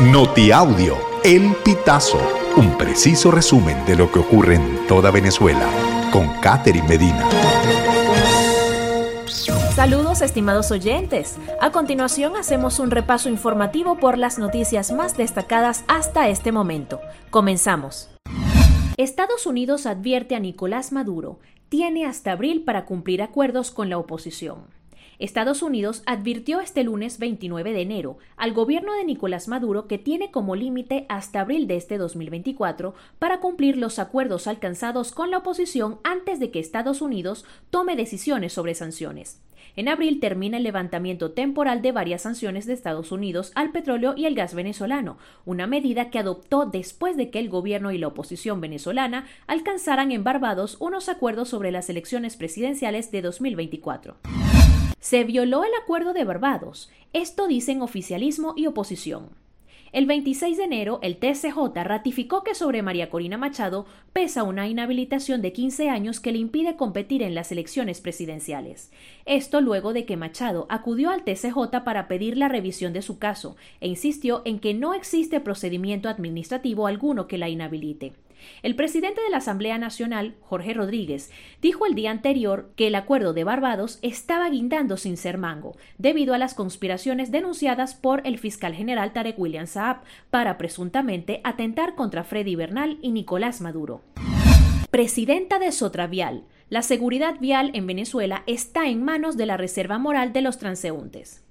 Notiaudio, El Pitazo, un preciso resumen de lo que ocurre en toda Venezuela, con Catherine Medina. Saludos estimados oyentes. A continuación hacemos un repaso informativo por las noticias más destacadas hasta este momento. Comenzamos. Estados Unidos advierte a Nicolás Maduro, tiene hasta abril para cumplir acuerdos con la oposición. Estados Unidos advirtió este lunes 29 de enero al gobierno de Nicolás Maduro que tiene como límite hasta abril de este 2024 para cumplir los acuerdos alcanzados con la oposición antes de que Estados Unidos tome decisiones sobre sanciones. En abril termina el levantamiento temporal de varias sanciones de Estados Unidos al petróleo y el gas venezolano, una medida que adoptó después de que el gobierno y la oposición venezolana alcanzaran en Barbados unos acuerdos sobre las elecciones presidenciales de 2024. Se violó el acuerdo de Barbados. Esto dicen oficialismo y oposición. El 26 de enero, el TCJ ratificó que sobre María Corina Machado pesa una inhabilitación de 15 años que le impide competir en las elecciones presidenciales. Esto luego de que Machado acudió al TCJ para pedir la revisión de su caso e insistió en que no existe procedimiento administrativo alguno que la inhabilite. El presidente de la Asamblea Nacional, Jorge Rodríguez, dijo el día anterior que el acuerdo de Barbados estaba guindando sin ser mango, debido a las conspiraciones denunciadas por el fiscal general Tarek William Saab para presuntamente atentar contra Freddy Bernal y Nicolás Maduro. Presidenta de Sotravial. La seguridad vial en Venezuela está en manos de la Reserva Moral de los Transeúntes.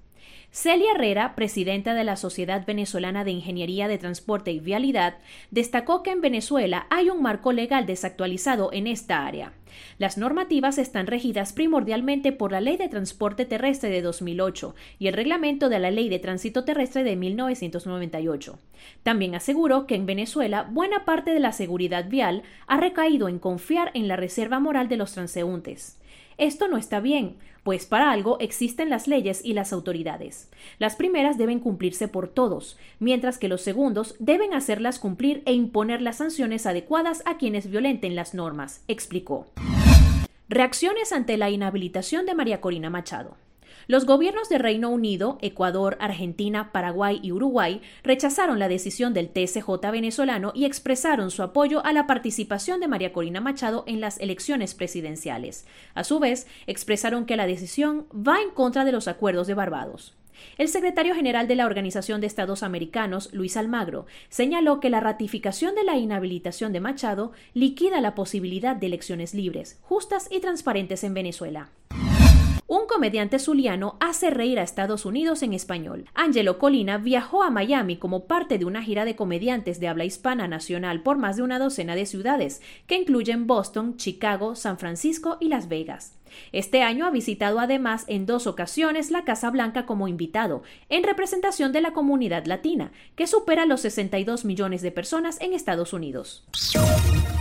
Celia Herrera, presidenta de la Sociedad Venezolana de Ingeniería de Transporte y Vialidad, destacó que en Venezuela hay un marco legal desactualizado en esta área. Las normativas están regidas primordialmente por la Ley de Transporte Terrestre de 2008 y el reglamento de la Ley de Tránsito Terrestre de 1998. También aseguró que en Venezuela buena parte de la seguridad vial ha recaído en confiar en la reserva moral de los transeúntes. Esto no está bien, pues para algo existen las leyes y las autoridades. Las primeras deben cumplirse por todos, mientras que los segundos deben hacerlas cumplir e imponer las sanciones adecuadas a quienes violenten las normas, explicó. Reacciones ante la inhabilitación de María Corina Machado. Los gobiernos de Reino Unido, Ecuador, Argentina, Paraguay y Uruguay rechazaron la decisión del TSJ venezolano y expresaron su apoyo a la participación de María Corina Machado en las elecciones presidenciales. A su vez, expresaron que la decisión va en contra de los acuerdos de Barbados. El secretario general de la Organización de Estados Americanos, Luis Almagro, señaló que la ratificación de la inhabilitación de Machado liquida la posibilidad de elecciones libres, justas y transparentes en Venezuela. Un comediante zuliano hace reír a Estados Unidos en español. Angelo Colina viajó a Miami como parte de una gira de comediantes de habla hispana nacional por más de una docena de ciudades, que incluyen Boston, Chicago, San Francisco y Las Vegas. Este año ha visitado además en dos ocasiones la Casa Blanca como invitado, en representación de la comunidad latina, que supera los 62 millones de personas en Estados Unidos.